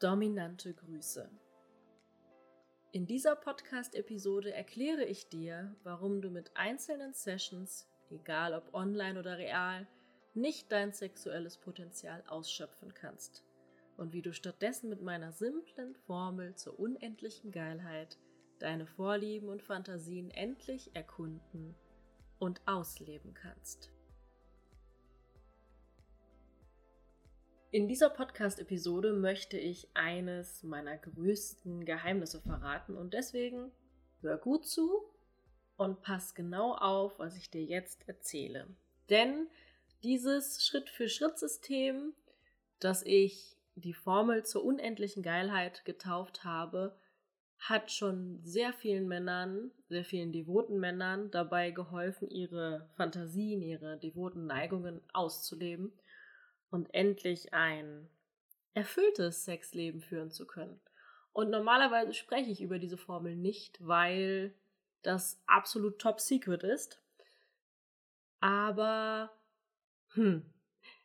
Dominante Grüße. In dieser Podcast-Episode erkläre ich dir, warum du mit einzelnen Sessions, egal ob online oder real, nicht dein sexuelles Potenzial ausschöpfen kannst und wie du stattdessen mit meiner simplen Formel zur unendlichen Geilheit deine Vorlieben und Fantasien endlich erkunden und ausleben kannst. In dieser Podcast-Episode möchte ich eines meiner größten Geheimnisse verraten und deswegen hör gut zu und pass genau auf, was ich dir jetzt erzähle. Denn dieses Schritt-für-Schritt-System, das ich die Formel zur unendlichen Geilheit getauft habe, hat schon sehr vielen Männern, sehr vielen devoten Männern dabei geholfen, ihre Fantasien, ihre devoten Neigungen auszuleben und endlich ein erfülltes Sexleben führen zu können. Und normalerweise spreche ich über diese Formel nicht, weil das absolut top secret ist. Aber, hm,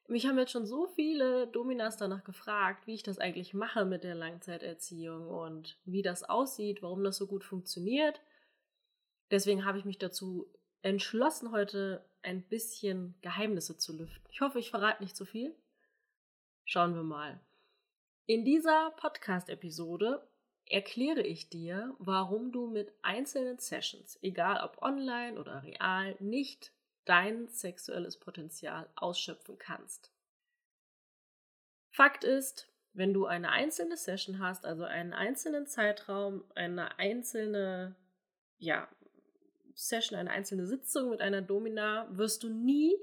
mich haben jetzt schon so viele Dominas danach gefragt, wie ich das eigentlich mache mit der Langzeiterziehung und wie das aussieht, warum das so gut funktioniert. Deswegen habe ich mich dazu entschlossen, heute ein bisschen Geheimnisse zu lüften. Ich hoffe, ich verrate nicht zu viel. Schauen wir mal. In dieser Podcast-Episode erkläre ich dir, warum du mit einzelnen Sessions, egal ob online oder real, nicht dein sexuelles Potenzial ausschöpfen kannst. Fakt ist, wenn du eine einzelne Session hast, also einen einzelnen Zeitraum, eine einzelne ja, Session, eine einzelne Sitzung mit einer Domina, wirst du nie,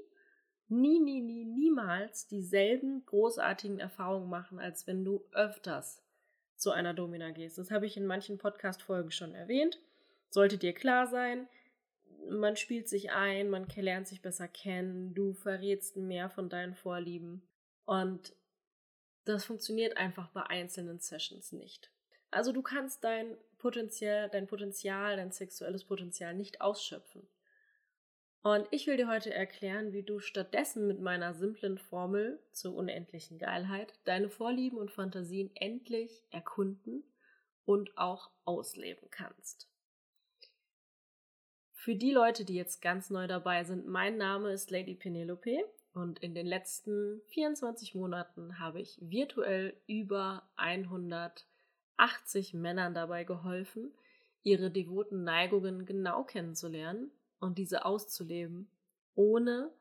nie, nie, nie, niemals dieselben großartigen Erfahrungen machen, als wenn du öfters zu einer Domina gehst. Das habe ich in manchen Podcast-Folgen schon erwähnt. Sollte dir klar sein, man spielt sich ein, man lernt sich besser kennen, du verrätst mehr von deinen Vorlieben. Und das funktioniert einfach bei einzelnen Sessions nicht. Also du kannst dein Potenzial, dein Potenzial, dein sexuelles Potenzial nicht ausschöpfen. Und ich will dir heute erklären, wie du stattdessen mit meiner simplen Formel zur unendlichen Geilheit deine Vorlieben und Fantasien endlich erkunden und auch ausleben kannst. Für die Leute, die jetzt ganz neu dabei sind, mein Name ist Lady Penelope und in den letzten 24 Monaten habe ich virtuell über 180 Männern dabei geholfen, ihre devoten Neigungen genau kennenzulernen und diese auszuleben, ohne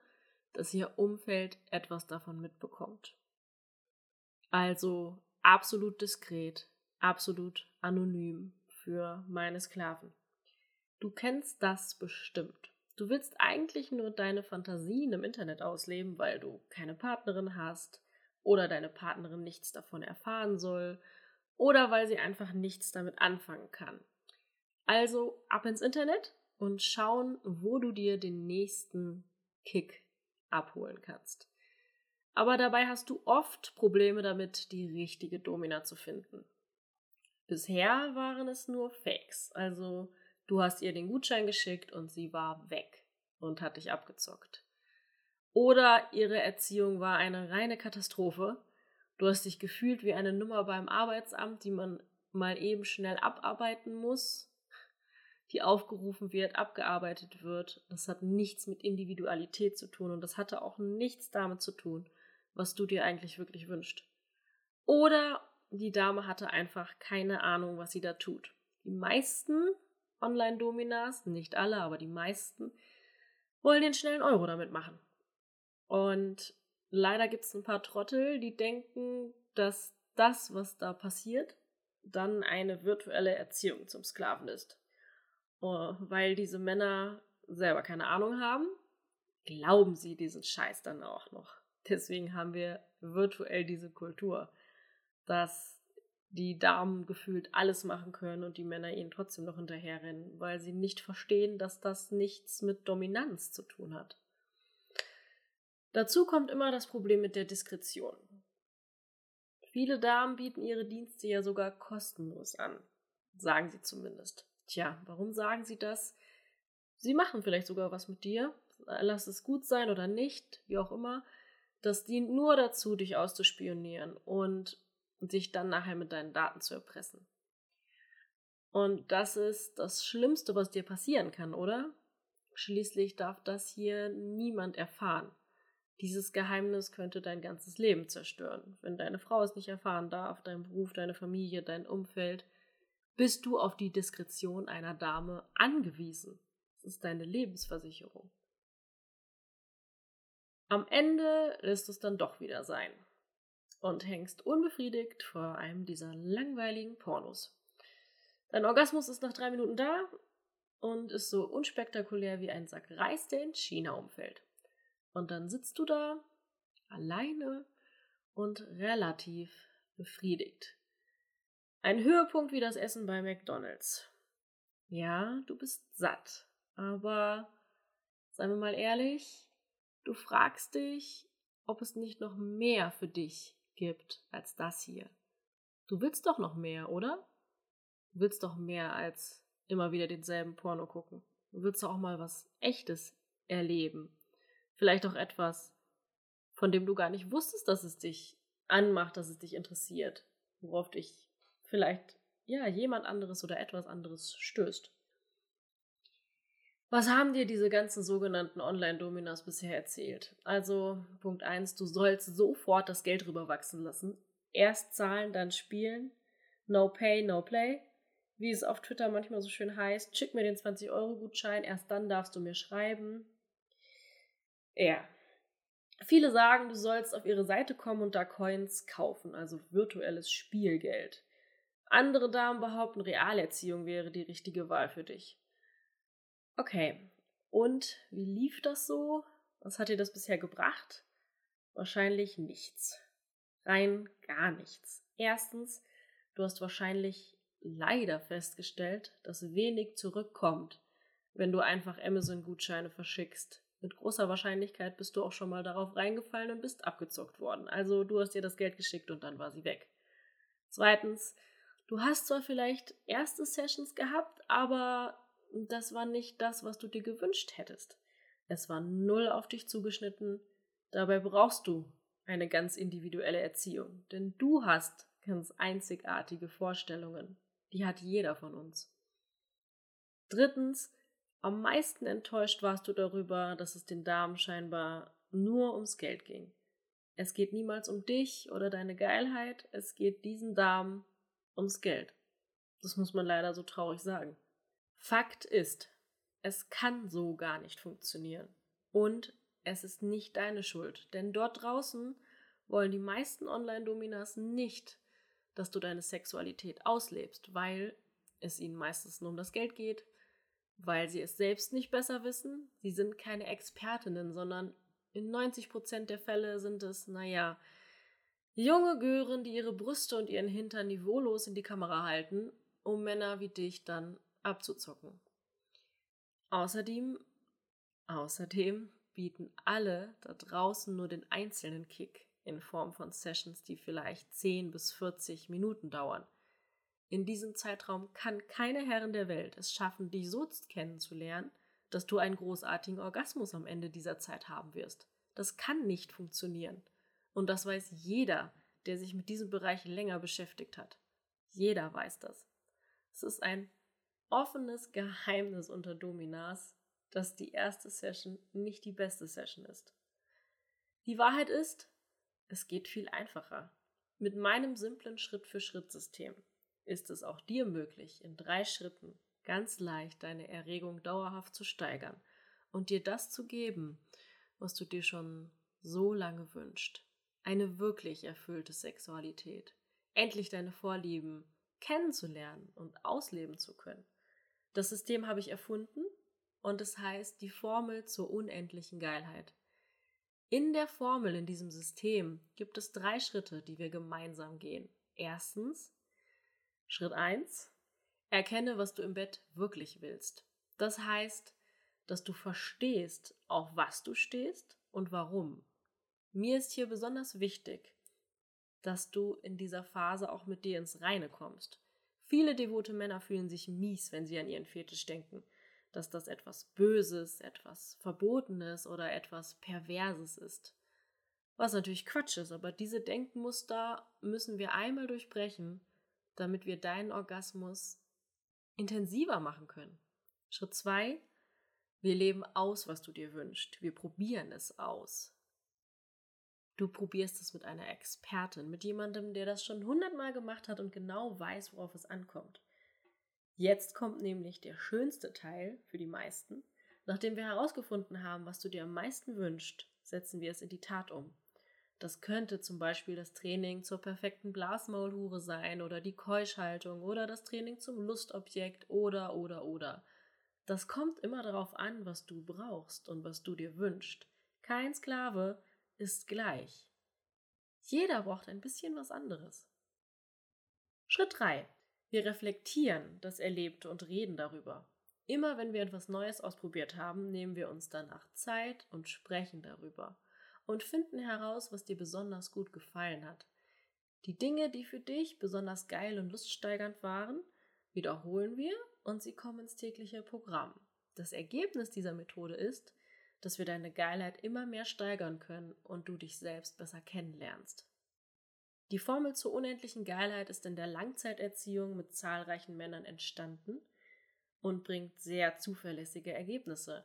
dass ihr Umfeld etwas davon mitbekommt. Also absolut diskret, absolut anonym für meine Sklaven. Du kennst das bestimmt. Du willst eigentlich nur deine Fantasien im Internet ausleben, weil du keine Partnerin hast oder deine Partnerin nichts davon erfahren soll oder weil sie einfach nichts damit anfangen kann. Also ab ins Internet und schauen, wo du dir den nächsten Kick abholen kannst. Aber dabei hast du oft Probleme damit, die richtige Domina zu finden. Bisher waren es nur Fakes, also Du hast ihr den Gutschein geschickt und sie war weg und hat dich abgezockt. Oder ihre Erziehung war eine reine Katastrophe. Du hast dich gefühlt wie eine Nummer beim Arbeitsamt, die man mal eben schnell abarbeiten muss, die aufgerufen wird, abgearbeitet wird. Das hat nichts mit Individualität zu tun und das hatte auch nichts damit zu tun, was du dir eigentlich wirklich wünschst. Oder die Dame hatte einfach keine Ahnung, was sie da tut. Die meisten Online-Dominas, nicht alle, aber die meisten, wollen den schnellen Euro damit machen. Und leider gibt es ein paar Trottel, die denken, dass das, was da passiert, dann eine virtuelle Erziehung zum Sklaven ist. Oh, weil diese Männer selber keine Ahnung haben, glauben sie diesen Scheiß dann auch noch. Deswegen haben wir virtuell diese Kultur, dass die Damen gefühlt alles machen können und die Männer ihnen trotzdem noch hinterherrennen, weil sie nicht verstehen, dass das nichts mit Dominanz zu tun hat. Dazu kommt immer das Problem mit der Diskretion. Viele Damen bieten ihre Dienste ja sogar kostenlos an, sagen sie zumindest. Tja, warum sagen sie das? Sie machen vielleicht sogar was mit dir, lass es gut sein oder nicht, wie auch immer. Das dient nur dazu, dich auszuspionieren und sich dann nachher mit deinen Daten zu erpressen. Und das ist das Schlimmste, was dir passieren kann, oder? Schließlich darf das hier niemand erfahren. Dieses Geheimnis könnte dein ganzes Leben zerstören. Wenn deine Frau es nicht erfahren darf, dein Beruf, deine Familie, dein Umfeld, bist du auf die Diskretion einer Dame angewiesen. Das ist deine Lebensversicherung. Am Ende lässt es dann doch wieder sein und hängst unbefriedigt vor einem dieser langweiligen Pornos. Dein Orgasmus ist nach drei Minuten da und ist so unspektakulär wie ein Sack Reis, der in China umfällt. Und dann sitzt du da alleine und relativ befriedigt. Ein Höhepunkt wie das Essen bei McDonald's. Ja, du bist satt, aber seien wir mal ehrlich, du fragst dich, ob es nicht noch mehr für dich gibt als das hier. Du willst doch noch mehr, oder? Du willst doch mehr als immer wieder denselben Porno gucken. Du willst doch auch mal was Echtes erleben. Vielleicht auch etwas, von dem du gar nicht wusstest, dass es dich anmacht, dass es dich interessiert, worauf dich vielleicht ja jemand anderes oder etwas anderes stößt. Was haben dir diese ganzen sogenannten Online-Dominas bisher erzählt? Also, Punkt 1, du sollst sofort das Geld rüberwachsen lassen. Erst zahlen, dann spielen. No pay, no play. Wie es auf Twitter manchmal so schön heißt, schick mir den 20-Euro-Gutschein, erst dann darfst du mir schreiben. Ja. Viele sagen, du sollst auf ihre Seite kommen und da Coins kaufen, also virtuelles Spielgeld. Andere Damen behaupten, Realerziehung wäre die richtige Wahl für dich. Okay, und wie lief das so? Was hat dir das bisher gebracht? Wahrscheinlich nichts. Rein gar nichts. Erstens, du hast wahrscheinlich leider festgestellt, dass wenig zurückkommt, wenn du einfach Amazon-Gutscheine verschickst. Mit großer Wahrscheinlichkeit bist du auch schon mal darauf reingefallen und bist abgezockt worden. Also du hast dir das Geld geschickt und dann war sie weg. Zweitens, du hast zwar vielleicht erste Sessions gehabt, aber das war nicht das, was du dir gewünscht hättest. Es war null auf dich zugeschnitten. Dabei brauchst du eine ganz individuelle Erziehung, denn du hast ganz einzigartige Vorstellungen. Die hat jeder von uns. Drittens, am meisten enttäuscht warst du darüber, dass es den Damen scheinbar nur ums Geld ging. Es geht niemals um dich oder deine Geilheit, es geht diesen Damen ums Geld. Das muss man leider so traurig sagen. Fakt ist, es kann so gar nicht funktionieren. Und es ist nicht deine Schuld, denn dort draußen wollen die meisten Online-Dominas nicht, dass du deine Sexualität auslebst, weil es ihnen meistens nur um das Geld geht, weil sie es selbst nicht besser wissen. Sie sind keine Expertinnen, sondern in 90% der Fälle sind es, naja, junge Gören, die ihre Brüste und ihren Hintern niveaulos in die Kamera halten, um Männer wie dich dann abzuzocken. Außerdem, außerdem bieten alle da draußen nur den einzelnen Kick in Form von Sessions, die vielleicht 10 bis 40 Minuten dauern. In diesem Zeitraum kann keine Herren der Welt es schaffen, dich so kennenzulernen, dass du einen großartigen Orgasmus am Ende dieser Zeit haben wirst. Das kann nicht funktionieren. Und das weiß jeder, der sich mit diesem Bereich länger beschäftigt hat. Jeder weiß das. Es ist ein offenes Geheimnis unter Dominas, dass die erste Session nicht die beste Session ist. Die Wahrheit ist, es geht viel einfacher. Mit meinem simplen Schritt-für-Schritt-System ist es auch dir möglich, in drei Schritten ganz leicht deine Erregung dauerhaft zu steigern und dir das zu geben, was du dir schon so lange wünscht. Eine wirklich erfüllte Sexualität. Endlich deine Vorlieben kennenzulernen und ausleben zu können. Das System habe ich erfunden und es heißt die Formel zur unendlichen Geilheit. In der Formel, in diesem System, gibt es drei Schritte, die wir gemeinsam gehen. Erstens, Schritt 1, erkenne, was du im Bett wirklich willst. Das heißt, dass du verstehst, auf was du stehst und warum. Mir ist hier besonders wichtig, dass du in dieser Phase auch mit dir ins Reine kommst. Viele devote Männer fühlen sich mies, wenn sie an ihren Fetisch denken, dass das etwas Böses, etwas Verbotenes oder etwas Perverses ist. Was natürlich Quatsch ist, aber diese Denkmuster müssen wir einmal durchbrechen, damit wir deinen Orgasmus intensiver machen können. Schritt 2. Wir leben aus, was du dir wünschst. Wir probieren es aus. Du probierst es mit einer Expertin, mit jemandem, der das schon hundertmal gemacht hat und genau weiß, worauf es ankommt. Jetzt kommt nämlich der schönste Teil für die meisten. Nachdem wir herausgefunden haben, was du dir am meisten wünschst, setzen wir es in die Tat um. Das könnte zum Beispiel das Training zur perfekten Blasmaulhure sein oder die Keuschhaltung oder das Training zum Lustobjekt oder oder oder. Das kommt immer darauf an, was du brauchst und was du dir wünschst. Kein Sklave ist gleich. Jeder braucht ein bisschen was anderes. Schritt 3. Wir reflektieren das Erlebte und reden darüber. Immer wenn wir etwas Neues ausprobiert haben, nehmen wir uns danach Zeit und sprechen darüber und finden heraus, was dir besonders gut gefallen hat. Die Dinge, die für dich besonders geil und luststeigernd waren, wiederholen wir und sie kommen ins tägliche Programm. Das Ergebnis dieser Methode ist, dass wir deine Geilheit immer mehr steigern können und du dich selbst besser kennenlernst. Die Formel zur unendlichen Geilheit ist in der Langzeiterziehung mit zahlreichen Männern entstanden und bringt sehr zuverlässige Ergebnisse.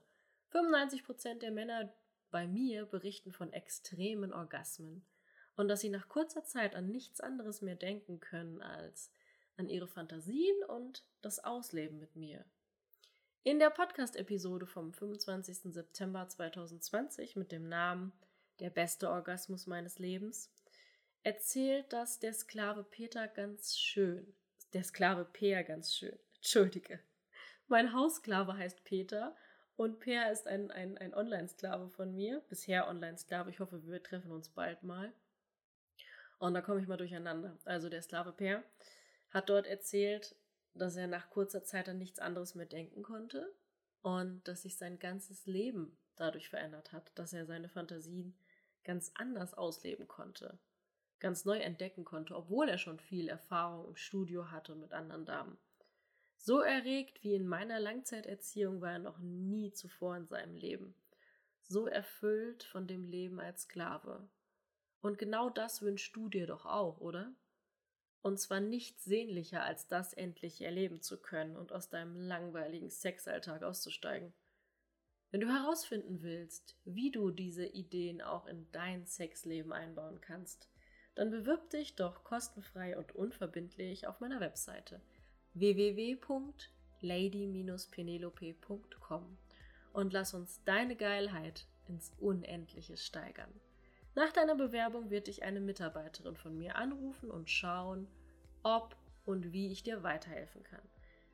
95% der Männer bei mir berichten von extremen Orgasmen und dass sie nach kurzer Zeit an nichts anderes mehr denken können als an ihre Fantasien und das Ausleben mit mir. In der Podcast-Episode vom 25. September 2020 mit dem Namen Der beste Orgasmus meines Lebens erzählt das der Sklave Peter ganz schön. Der Sklave Peer ganz schön. Entschuldige. Mein Haussklave heißt Peter und Peer ist ein, ein, ein Online-Sklave von mir. Bisher Online-Sklave. Ich hoffe, wir treffen uns bald mal. Und da komme ich mal durcheinander. Also der Sklave Peer hat dort erzählt, dass er nach kurzer Zeit an nichts anderes mehr denken konnte und dass sich sein ganzes Leben dadurch verändert hat, dass er seine Fantasien ganz anders ausleben konnte, ganz neu entdecken konnte, obwohl er schon viel Erfahrung im Studio hatte mit anderen Damen. So erregt wie in meiner Langzeiterziehung war er noch nie zuvor in seinem Leben. So erfüllt von dem Leben als Sklave. Und genau das wünschst du dir doch auch, oder? Und zwar nicht sehnlicher, als das endlich erleben zu können und aus deinem langweiligen Sexalltag auszusteigen. Wenn du herausfinden willst, wie du diese Ideen auch in dein Sexleben einbauen kannst, dann bewirb dich doch kostenfrei und unverbindlich auf meiner Webseite www.lady-penelope.com und lass uns deine Geilheit ins Unendliche steigern. Nach deiner Bewerbung wird dich eine Mitarbeiterin von mir anrufen und schauen, ob und wie ich dir weiterhelfen kann.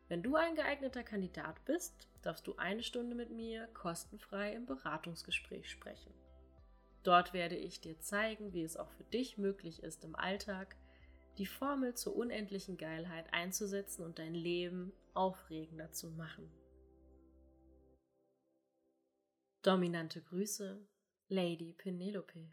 Wenn du ein geeigneter Kandidat bist, darfst du eine Stunde mit mir kostenfrei im Beratungsgespräch sprechen. Dort werde ich dir zeigen, wie es auch für dich möglich ist, im Alltag die Formel zur unendlichen Geilheit einzusetzen und dein Leben aufregender zu machen. Dominante Grüße, Lady Penelope.